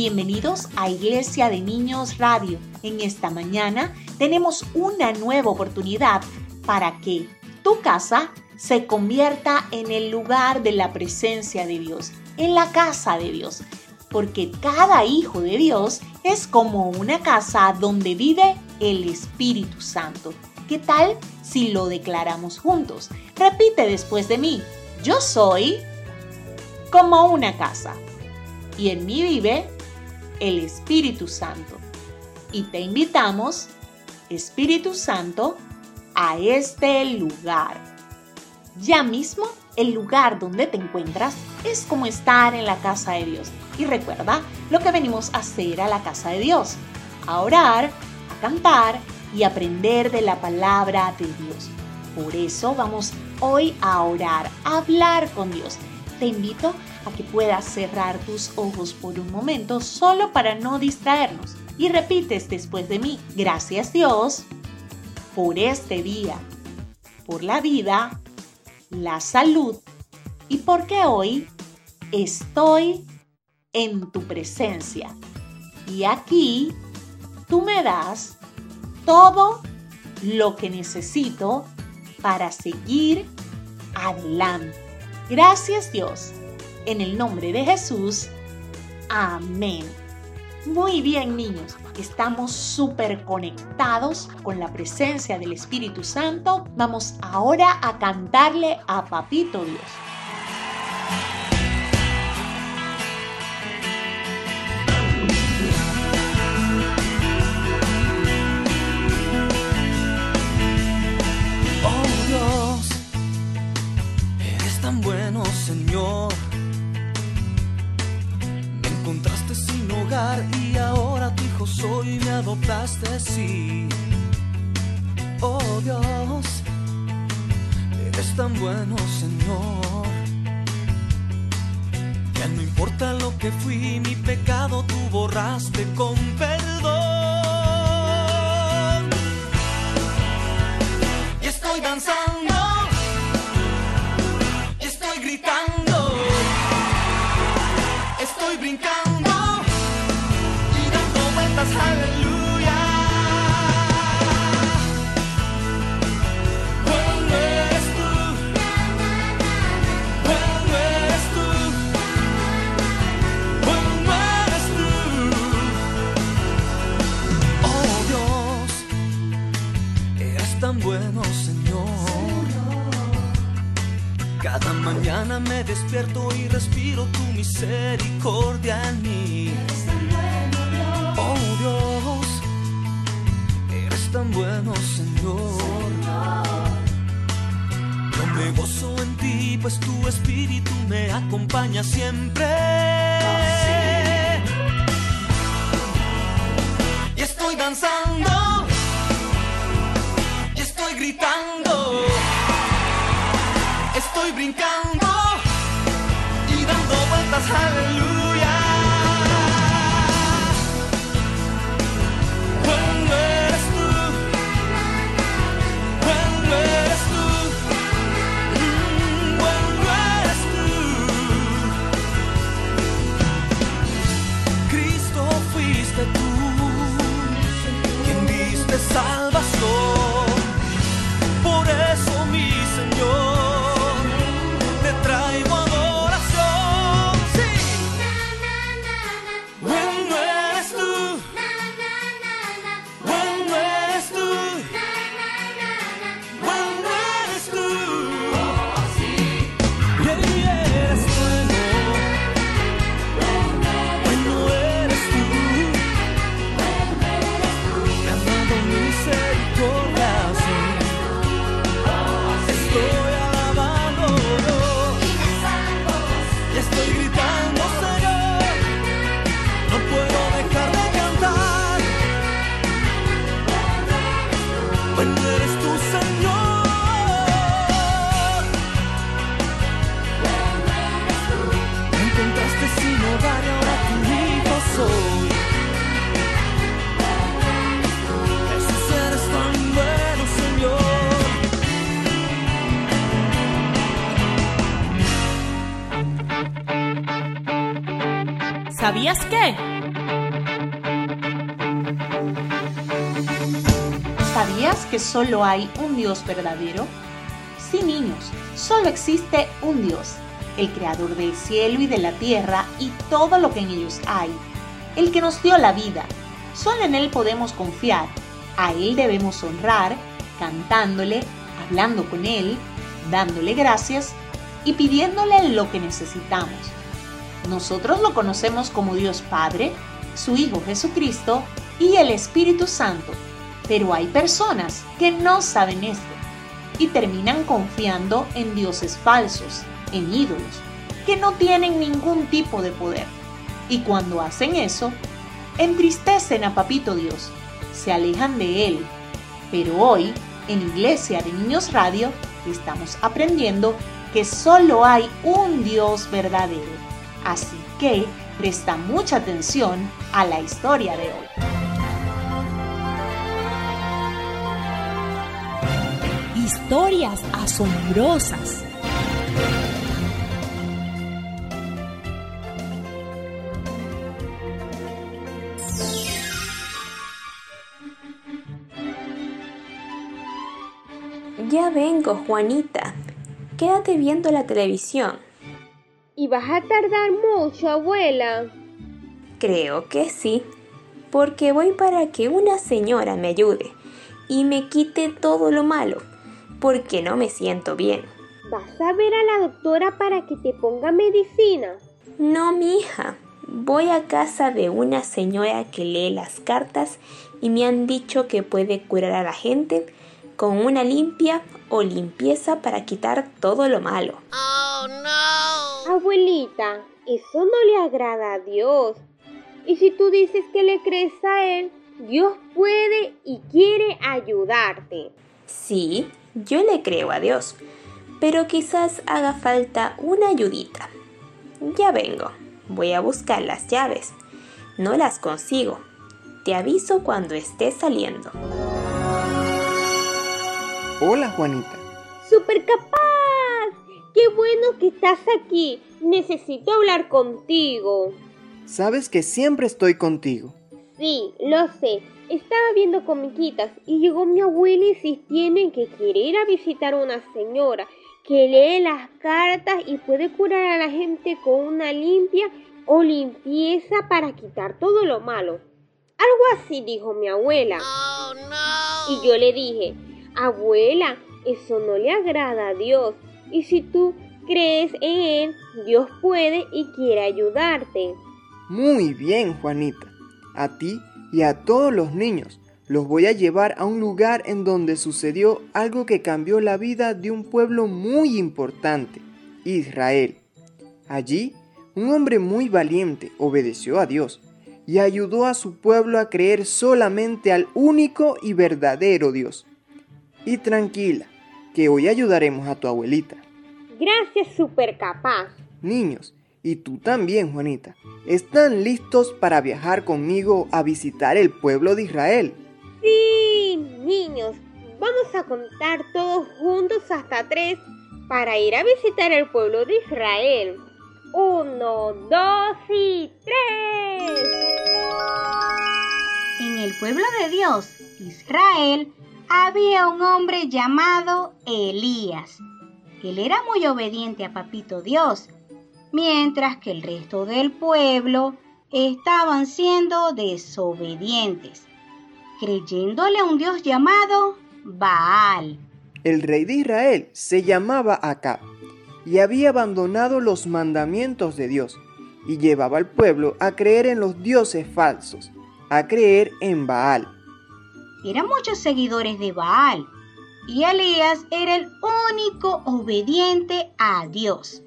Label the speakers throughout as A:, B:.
A: Bienvenidos a Iglesia de Niños Radio. En esta mañana tenemos una nueva oportunidad para que tu casa se convierta en el lugar de la presencia de Dios, en la casa de Dios, porque cada hijo de Dios es como una casa donde vive el Espíritu Santo. ¿Qué tal si lo declaramos juntos? Repite después de mí, yo soy como una casa y en mí vive el Espíritu Santo. Y te invitamos, Espíritu Santo, a este lugar. Ya mismo, el lugar donde te encuentras es como estar en la casa de Dios. Y recuerda lo que venimos a hacer a la casa de Dios, a orar, a cantar y aprender de la palabra de Dios. Por eso vamos hoy a orar, a hablar con Dios. Te invito a que puedas cerrar tus ojos por un momento solo para no distraernos. Y repites después de mí, gracias Dios por este día, por la vida, la salud y porque hoy estoy en tu presencia. Y aquí tú me das todo lo que necesito para seguir adelante. Gracias Dios en el nombre de Jesús. Amén. Muy bien niños, estamos súper conectados con la presencia del Espíritu Santo. Vamos ahora a cantarle a Papito Dios.
B: Oh Dios, eres tan bueno Señor y me adoptaste así. Oh Dios, eres tan bueno, Señor. Ya no importa lo que fui, mi pecado tú borraste con perdón. Y estoy danzando, y estoy gritando, estoy brincando. Mañana me despierto y respiro tu misericordia en mí. Oh Dios, eres tan bueno, Señor. Yo me gozo en ti, pues tu espíritu me acompaña siempre. Brincando y dando vueltas, aleluya.
A: Solo hay un Dios verdadero? Sí, niños, solo existe un Dios, el creador del cielo y de la tierra y todo lo que en ellos hay, el que nos dio la vida. Solo en Él podemos confiar, a Él debemos honrar, cantándole, hablando con Él, dándole gracias y pidiéndole lo que necesitamos. Nosotros lo conocemos como Dios Padre, su Hijo Jesucristo y el Espíritu Santo. Pero hay personas que no saben esto y terminan confiando en dioses falsos, en ídolos, que no tienen ningún tipo de poder. Y cuando hacen eso, entristecen a Papito Dios, se alejan de Él. Pero hoy, en Iglesia de Niños Radio, estamos aprendiendo que solo hay un Dios verdadero. Así que presta mucha atención a la historia de hoy.
C: Historias asombrosas.
D: Ya vengo, Juanita. Quédate viendo la televisión.
E: ¿Y vas a tardar mucho, abuela?
D: Creo que sí, porque voy para que una señora me ayude y me quite todo lo malo, porque no me siento bien.
E: ¿Vas a ver a la doctora para que te ponga medicina?
D: No, mi hija. Voy a casa de una señora que lee las cartas y me han dicho que puede curar a la gente con una limpia o limpieza para quitar todo lo malo.
E: Abuelita, eso no le agrada a Dios. Y si tú dices que le crees a Él, Dios puede y quiere ayudarte.
D: Sí, yo le creo a Dios, pero quizás haga falta una ayudita. Ya vengo, voy a buscar las llaves. No las consigo. Te aviso cuando esté saliendo.
F: Hola Juanita.
E: ¡Super capaz! ¡Qué bueno que estás aquí! Necesito hablar contigo.
F: Sabes que siempre estoy contigo.
E: Sí, lo sé. Estaba viendo comiquitas y llegó mi abuela insistiendo en que quiere ir a visitar a una señora que lee las cartas y puede curar a la gente con una limpia o limpieza para quitar todo lo malo. Algo así dijo mi abuela. Y yo le dije, abuela, eso no le agrada a Dios. Y si tú crees en Él, Dios puede y quiere ayudarte.
F: Muy bien, Juanita. A ti y a todos los niños los voy a llevar a un lugar en donde sucedió algo que cambió la vida de un pueblo muy importante, Israel. Allí, un hombre muy valiente obedeció a Dios y ayudó a su pueblo a creer solamente al único y verdadero Dios. Y tranquila, que hoy ayudaremos a tu abuelita.
E: Gracias, super capaz.
F: Niños, y tú también, Juanita, ¿están listos para viajar conmigo a visitar el pueblo de Israel?
E: Sí, niños, vamos a contar todos juntos hasta tres para ir a visitar el pueblo de Israel. Uno, dos y tres.
G: En el pueblo de Dios, Israel, había un hombre llamado Elías. Él era muy obediente a Papito Dios, mientras que el resto del pueblo estaban siendo desobedientes, creyéndole a un Dios llamado Baal.
F: El rey de Israel se llamaba Acab y había abandonado los mandamientos de Dios y llevaba al pueblo a creer en los dioses falsos, a creer en Baal.
G: Eran muchos seguidores de Baal y Elías era el único obediente a Dios.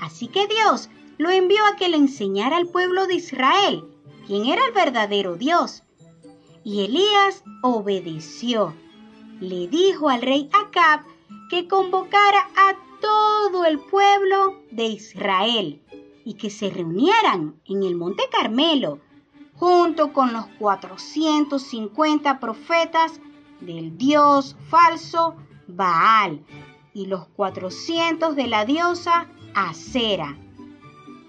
G: Así que Dios lo envió a que le enseñara al pueblo de Israel quién era el verdadero Dios. Y Elías obedeció. le dijo al rey Acab que convocara a todo el pueblo de Israel y que se reunieran en el Monte Carmelo junto con los 450 profetas del dios falso Baal y los 400 de la diosa Acera.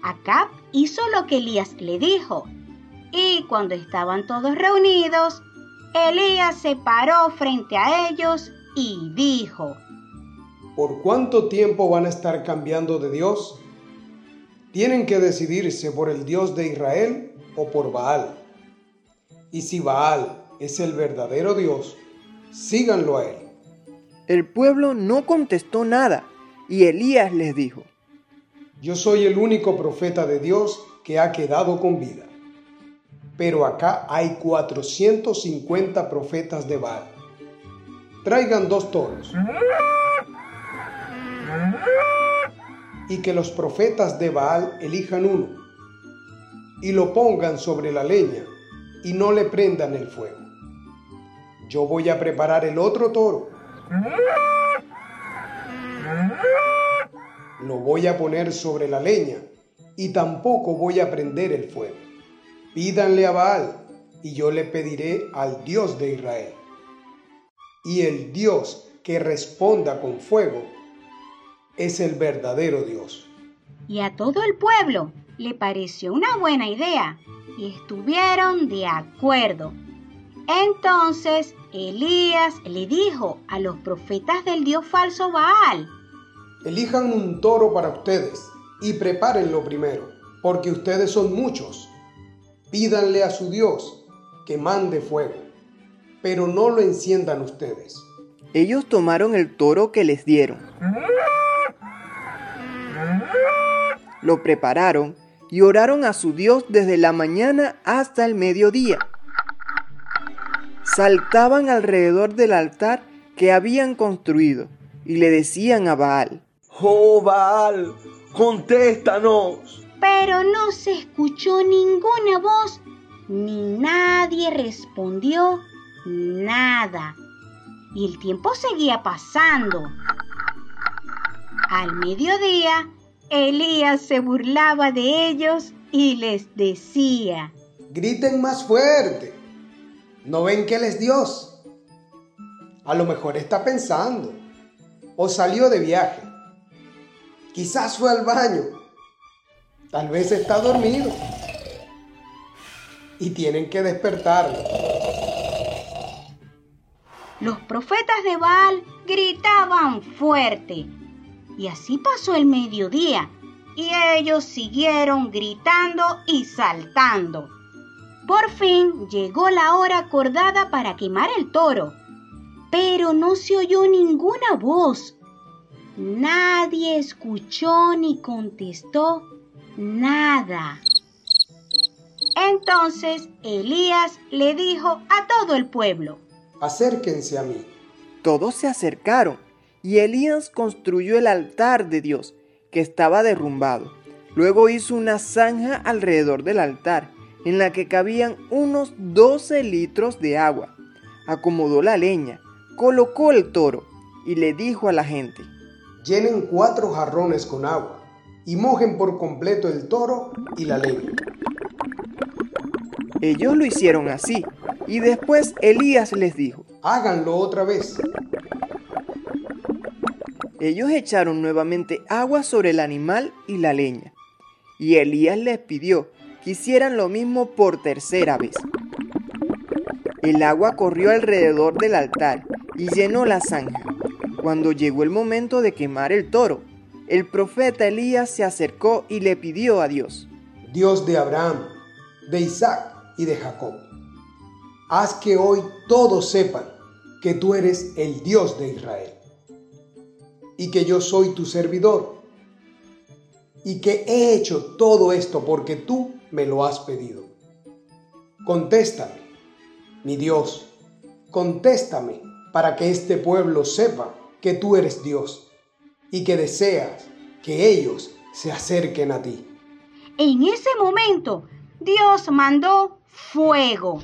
G: Acab hizo lo que Elías le dijo y cuando estaban todos reunidos, Elías se paró frente a ellos y dijo,
H: ¿Por cuánto tiempo van a estar cambiando de Dios? Tienen que decidirse por el Dios de Israel o por Baal. Y si Baal es el verdadero Dios, síganlo a él.
F: El pueblo no contestó nada y Elías les dijo,
H: Yo soy el único profeta de Dios que ha quedado con vida. Pero acá hay 450 profetas de Baal. Traigan dos toros. Y que los profetas de Baal elijan uno y lo pongan sobre la leña y no le prendan el fuego. Yo voy a preparar el otro toro. Lo voy a poner sobre la leña y tampoco voy a prender el fuego. Pídanle a Baal y yo le pediré al Dios de Israel. Y el Dios que responda con fuego es el verdadero Dios.
G: Y a todo el pueblo le pareció una buena idea y estuvieron de acuerdo. Entonces Elías le dijo a los profetas del dios falso Baal,
H: Elijan un toro para ustedes y prepárenlo primero, porque ustedes son muchos. Pídanle a su Dios que mande fuego, pero no lo enciendan ustedes.
F: Ellos tomaron el toro que les dieron. Lo prepararon y oraron a su Dios desde la mañana hasta el mediodía. Saltaban alrededor del altar que habían construido y le decían a Baal,
I: Oh Baal, contéstanos.
G: pero no se escuchó ninguna voz ni nadie respondió nada. Y el tiempo seguía pasando. Al mediodía, Elías se burlaba de ellos y les decía,
H: Griten más fuerte. ¿No ven que Él es Dios? A lo mejor está pensando. O salió de viaje. Quizás fue al baño. Tal vez está dormido. Y tienen que despertarlo.
G: Los profetas de Baal gritaban fuerte. Y así pasó el mediodía. Y ellos siguieron gritando y saltando. Por fin llegó la hora acordada para quemar el toro. Pero no se oyó ninguna voz. Nadie escuchó ni contestó nada. Entonces Elías le dijo a todo el pueblo,
H: Acérquense a mí.
F: Todos se acercaron y Elías construyó el altar de Dios, que estaba derrumbado. Luego hizo una zanja alrededor del altar, en la que cabían unos 12 litros de agua. Acomodó la leña, colocó el toro y le dijo a la gente,
H: Llenen cuatro jarrones con agua y mojen por completo el toro y la leña.
F: Ellos lo hicieron así, y después Elías les dijo,
H: Háganlo otra vez.
F: Ellos echaron nuevamente agua sobre el animal y la leña, y Elías les pidió que hicieran lo mismo por tercera vez. El agua corrió alrededor del altar y llenó la zanja. Cuando llegó el momento de quemar el toro, el profeta Elías se acercó y le pidió a Dios,
H: Dios de Abraham, de Isaac y de Jacob, haz que hoy todos sepan que tú eres el Dios de Israel y que yo soy tu servidor y que he hecho todo esto porque tú me lo has pedido. Contéstame, mi Dios, contéstame para que este pueblo sepa que tú eres Dios y que deseas que ellos se acerquen a ti.
G: En ese momento, Dios mandó fuego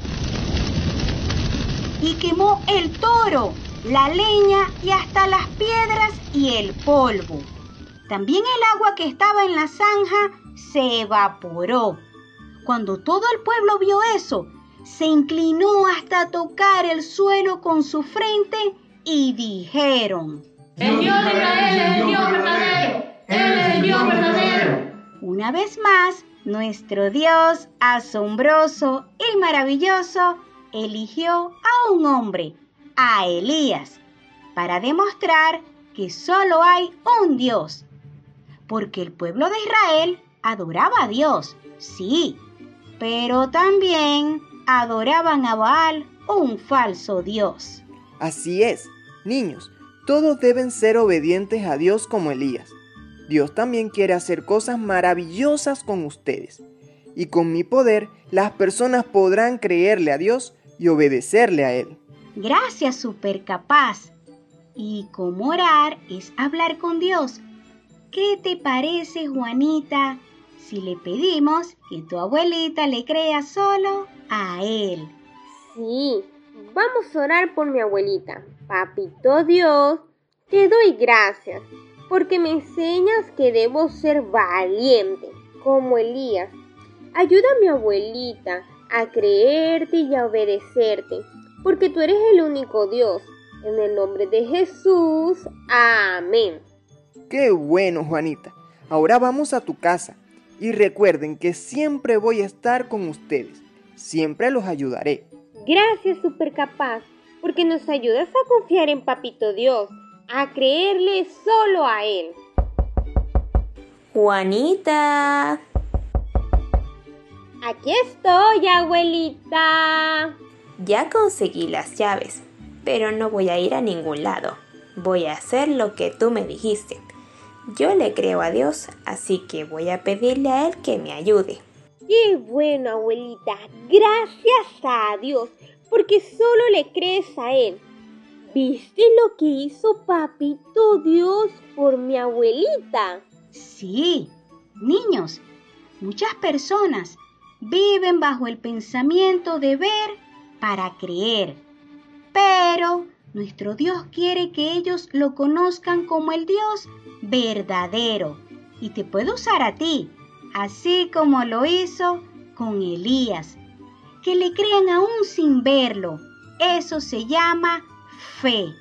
G: y quemó el toro la leña y hasta las piedras y el polvo. También el agua que estaba en la zanja se evaporó. Cuando todo el pueblo vio eso, se inclinó hasta tocar el suelo con su frente y dijeron,
J: El Dios de Israel es el Dios verdadero, Él es el Dios verdadero.
G: Una vez más, nuestro Dios asombroso y maravilloso eligió a un hombre, a Elías, para demostrar que solo hay un Dios. Porque el pueblo de Israel adoraba a Dios, sí, pero también adoraban a Baal, un falso Dios.
F: Así es, niños, todos deben ser obedientes a Dios como Elías. Dios también quiere hacer cosas maravillosas con ustedes. Y con mi poder, las personas podrán creerle a Dios y obedecerle a Él.
G: Gracias, supercapaz. Y cómo orar es hablar con Dios. ¿Qué te parece, Juanita, si le pedimos que tu abuelita le crea solo a Él?
E: Sí, vamos a orar por mi abuelita. Papito Dios, te doy gracias porque me enseñas que debo ser valiente, como Elías. Ayuda a mi abuelita a creerte y a obedecerte, porque tú eres el único Dios. En el nombre de Jesús, amén.
F: Qué bueno, Juanita. Ahora vamos a tu casa y recuerden que siempre voy a estar con ustedes. Siempre los ayudaré.
E: Gracias, Supercapaz, porque nos ayudas a confiar en Papito Dios a creerle solo a Él.
D: Juanita.
E: Aquí estoy, abuelita.
D: Ya conseguí las llaves, pero no voy a ir a ningún lado. Voy a hacer lo que tú me dijiste. Yo le creo a Dios, así que voy a pedirle a Él que me ayude.
E: Qué bueno, abuelita. Gracias a Dios, porque solo le crees a Él. ¿Viste lo que hizo Papito Dios por mi abuelita?
G: Sí, niños, muchas personas viven bajo el pensamiento de ver para creer. Pero nuestro Dios quiere que ellos lo conozcan como el Dios verdadero y te puede usar a ti, así como lo hizo con Elías. Que le crean aún sin verlo. Eso se llama fe.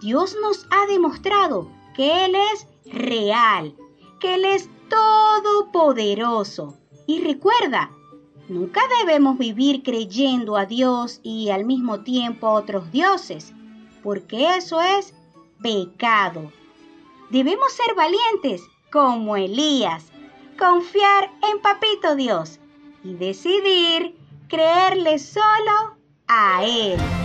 G: Dios nos ha demostrado que Él es real, que Él es todopoderoso. Y recuerda, nunca debemos vivir creyendo a Dios y al mismo tiempo a otros dioses, porque eso es pecado. Debemos ser valientes como Elías, confiar en Papito Dios y decidir creerle solo a Él.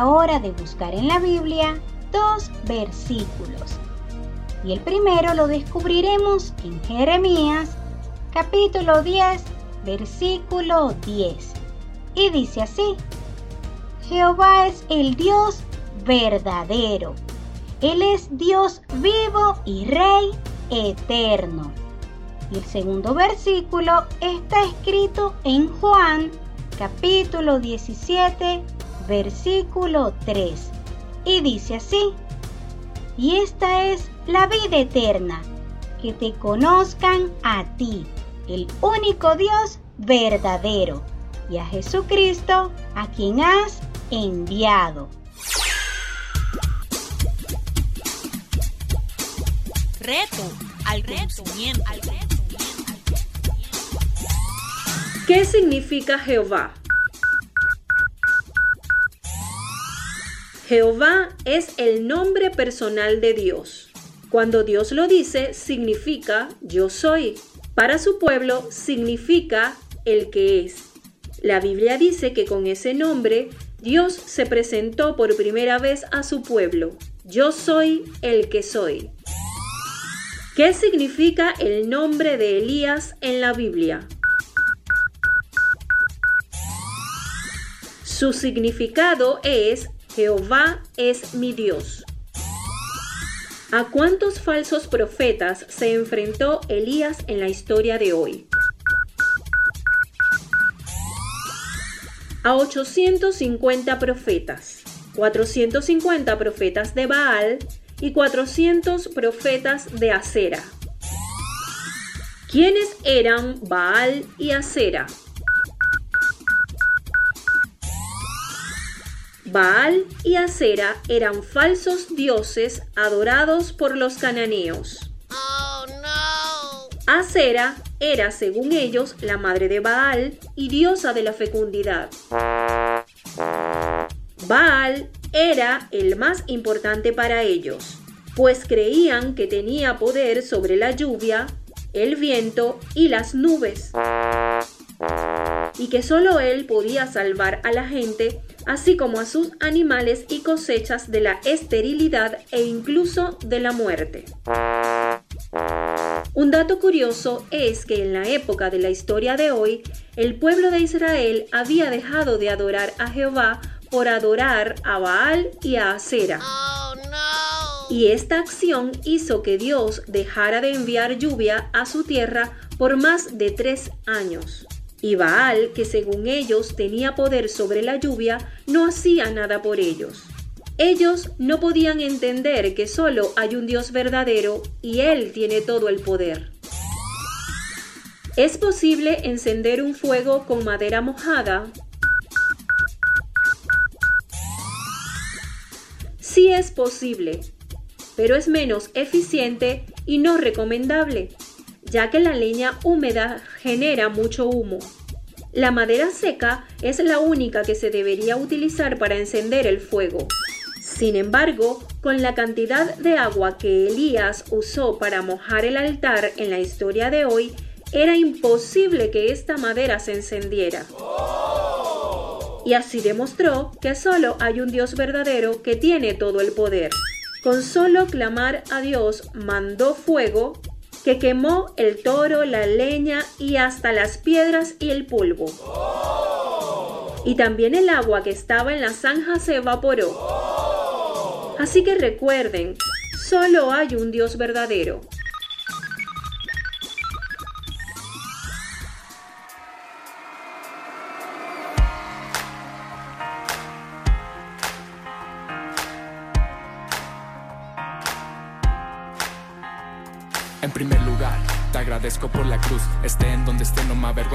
G: Hora de buscar en la Biblia dos versículos. Y el primero lo descubriremos en Jeremías capítulo 10, versículo 10. Y dice así, Jehová es el Dios verdadero. Él es Dios vivo y Rey eterno. Y el segundo versículo está escrito en Juan capítulo 17, versículo 3. Y dice así, y esta es la vida eterna, que te conozcan a ti, el único Dios verdadero, y a Jesucristo, a quien has enviado.
C: Reto al conocimiento.
K: ¿Qué significa Jehová? Jehová es el nombre personal de Dios. Cuando Dios lo dice, significa yo soy. Para su pueblo significa el que es. La Biblia dice que con ese nombre Dios se presentó por primera vez a su pueblo. Yo soy el que soy. ¿Qué significa el nombre de Elías en la Biblia? Su significado es Jehová es mi Dios. ¿A cuántos falsos profetas se enfrentó Elías en la historia de hoy? A 850 profetas, 450 profetas de Baal y 400 profetas de Acera. ¿Quiénes eran Baal y Acera? Baal y Acera eran falsos dioses adorados por los cananeos. Acera era, según ellos, la madre de Baal y diosa de la fecundidad. Baal era el más importante para ellos, pues creían que tenía poder sobre la lluvia, el viento y las nubes, y que solo él podía salvar a la gente así como a sus animales y cosechas de la esterilidad e incluso de la muerte. Un dato curioso es que en la época de la historia de hoy, el pueblo de Israel había dejado de adorar a Jehová por adorar a Baal y a Acera. Y esta acción hizo que Dios dejara de enviar lluvia a su tierra por más de tres años. Y Baal, que según ellos tenía poder sobre la lluvia, no hacía nada por ellos. Ellos no podían entender que solo hay un Dios verdadero y Él tiene todo el poder. ¿Es posible encender un fuego con madera mojada? Sí es posible, pero es menos eficiente y no recomendable ya que la leña húmeda genera mucho humo. La madera seca es la única que se debería utilizar para encender el fuego. Sin embargo, con la cantidad de agua que Elías usó para mojar el altar en la historia de hoy, era imposible que esta madera se encendiera. Y así demostró que solo hay un Dios verdadero que tiene todo el poder. Con solo clamar a Dios mandó fuego que quemó el toro, la leña y hasta las piedras y el polvo. Y también el agua que estaba en la zanja se evaporó. Así que recuerden, solo hay un Dios verdadero.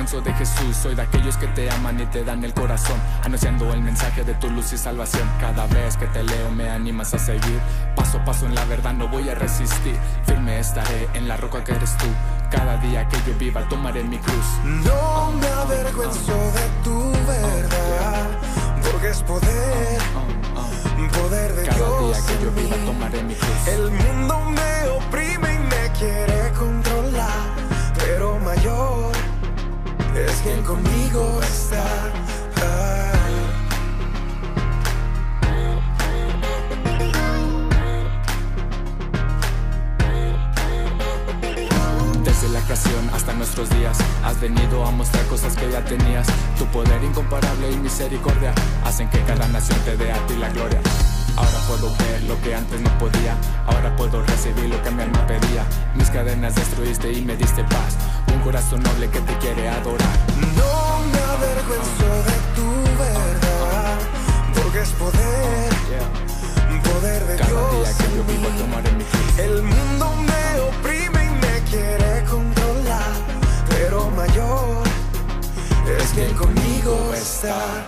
L: Avergüenzo de Jesús. Soy de aquellos que te aman y te dan el corazón, anunciando el mensaje de tu luz y salvación. Cada vez que te leo, me animas a seguir. Paso a paso en la verdad, no voy a resistir. Firme estaré en la roca que eres tú. Cada día que yo viva, tomaré mi cruz.
M: No me avergüenzo de tu verdad, porque es poder. Poder de
L: Cada
M: Dios
L: día que yo viva, tomaré mi cruz.
M: El mundo me conmigo está.
L: Desde la creación hasta nuestros días Has venido a mostrar cosas que ya tenías. Tu poder incomparable y misericordia Hacen que cada nación te dé a ti la gloria. Ahora puedo ver lo que antes no podía Ahora puedo recibir lo que mi alma pedía. Mis cadenas destruiste y me diste paz Un corazón noble que te quiere adorar
M: No me avergüenzo de tu verdad Porque es poder Poder de
L: Cada
M: Dios
L: día que yo vivo mi
M: El mundo me oprime y me quiere controlar, pero mayor es quien conmigo está.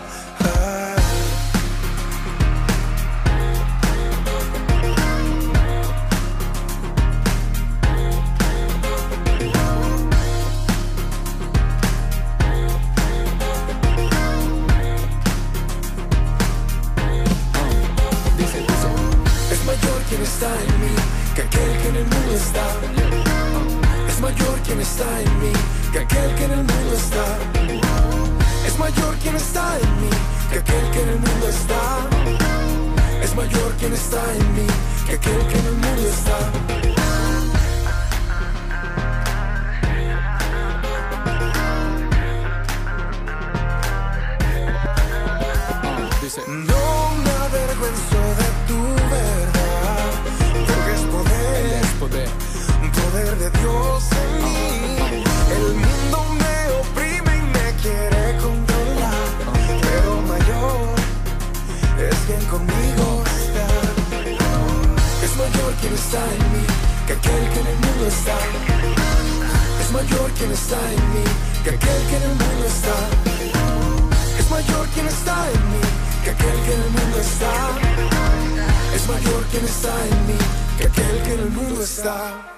M: Está en mí que aquel que en el mundo está.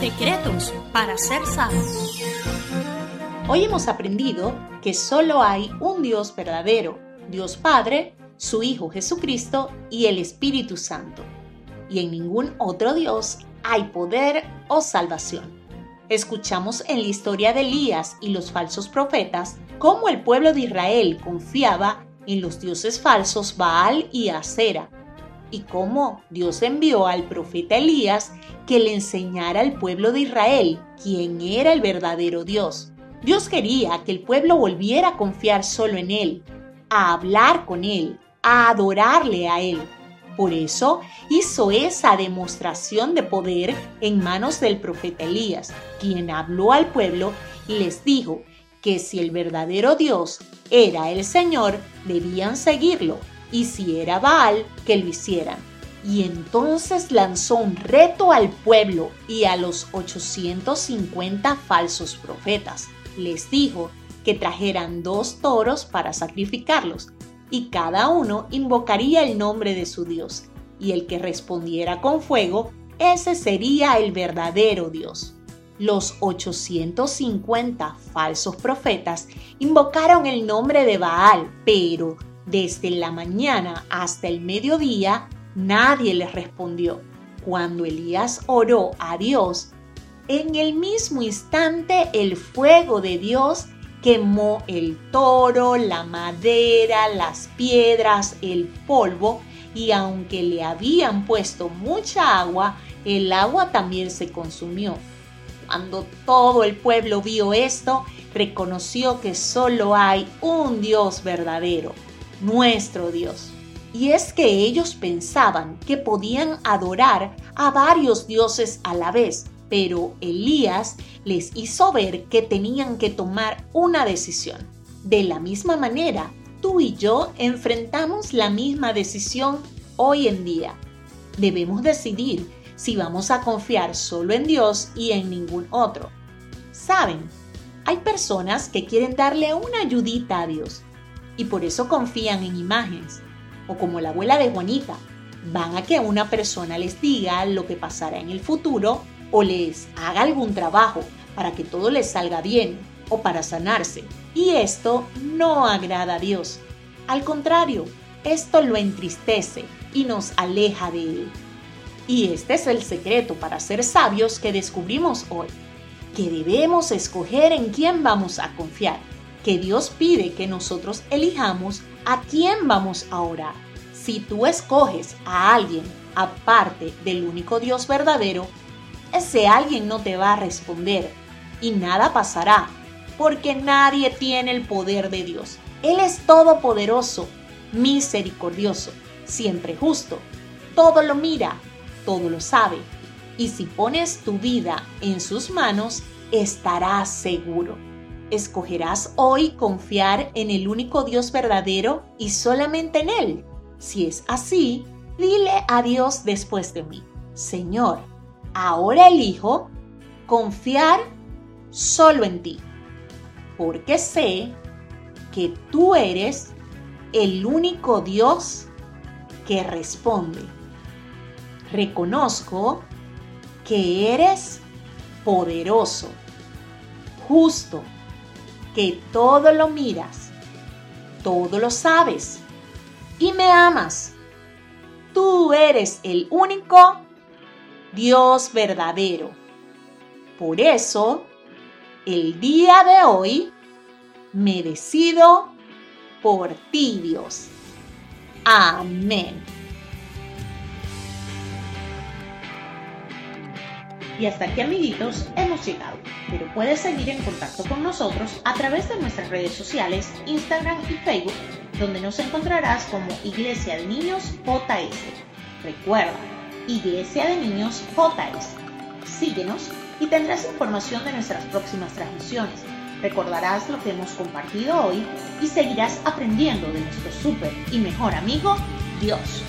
C: Secretos para ser sabios.
A: Hoy hemos aprendido que solo hay un Dios verdadero, Dios Padre, su Hijo Jesucristo y el Espíritu Santo. Y en ningún otro Dios hay poder o salvación. Escuchamos en la historia de Elías y los falsos profetas cómo el pueblo de Israel confiaba en los dioses falsos Baal y Acera, y cómo Dios envió al profeta Elías que le enseñara al pueblo de Israel quién era el verdadero Dios. Dios quería que el pueblo volviera a confiar solo en Él, a hablar con Él, a adorarle a Él. Por eso hizo esa demostración de poder en manos del profeta Elías, quien habló al pueblo y les dijo que si el verdadero Dios era el Señor, debían seguirlo, y si era Baal, que lo hicieran. Y entonces lanzó un reto al pueblo y a los 850 falsos profetas. Les dijo que trajeran dos toros para sacrificarlos, y cada uno invocaría el nombre de su Dios, y el que respondiera con fuego, ese sería el verdadero Dios. Los 850 falsos profetas invocaron el nombre de Baal, pero desde la mañana hasta el mediodía nadie les respondió. Cuando Elías oró a Dios, en el mismo instante el fuego de Dios quemó el toro, la madera, las piedras, el polvo, y aunque le habían puesto mucha agua, el agua también se consumió. Cuando todo el pueblo vio esto, reconoció que solo hay un Dios verdadero, nuestro Dios. Y es que ellos pensaban que podían adorar a varios dioses a la vez, pero Elías les hizo ver que tenían que tomar una decisión. De la misma manera, tú y yo enfrentamos la misma decisión hoy en día. Debemos decidir si vamos a confiar solo en Dios y en ningún otro. Saben, hay personas que quieren darle una ayudita a Dios y por eso confían en imágenes. O como la abuela de Juanita, van a que una persona les diga lo que pasará en el futuro o les haga algún trabajo para que todo les salga bien o para sanarse. Y esto no agrada a Dios. Al contrario, esto lo entristece y nos aleja de Él. Y este es el secreto para ser sabios que descubrimos hoy. que debemos escoger en quién vamos a confiar, que Dios pide que nosotros elijamos a quién vamos a orar. Si tú escoges a alguien aparte del único Dios verdadero, ese alguien no te va a responder y nada pasará, porque nadie tiene el poder de Dios. Él es todopoderoso, misericordioso, siempre justo, todo lo mira, todo lo sabe, y si pones tu vida en sus manos, estarás seguro. Escogerás hoy confiar en el único Dios verdadero y solamente en Él. Si es así, dile a Dios después de mí, Señor, ahora elijo confiar solo en ti, porque sé que tú eres el único Dios que responde. Reconozco que eres poderoso, justo, que todo lo miras, todo lo sabes y me amas. Tú eres el único Dios verdadero. Por eso, el día de hoy, me decido por ti, Dios. Amén. Y hasta aquí, amiguitos, hemos llegado. Pero puedes seguir en contacto con nosotros a través de nuestras redes sociales, Instagram y Facebook, donde nos encontrarás como Iglesia de Niños JS. Recuerda, Iglesia de Niños JS. Síguenos y tendrás información de nuestras próximas transmisiones. Recordarás lo que hemos compartido hoy y seguirás aprendiendo de nuestro súper y mejor amigo, Dios.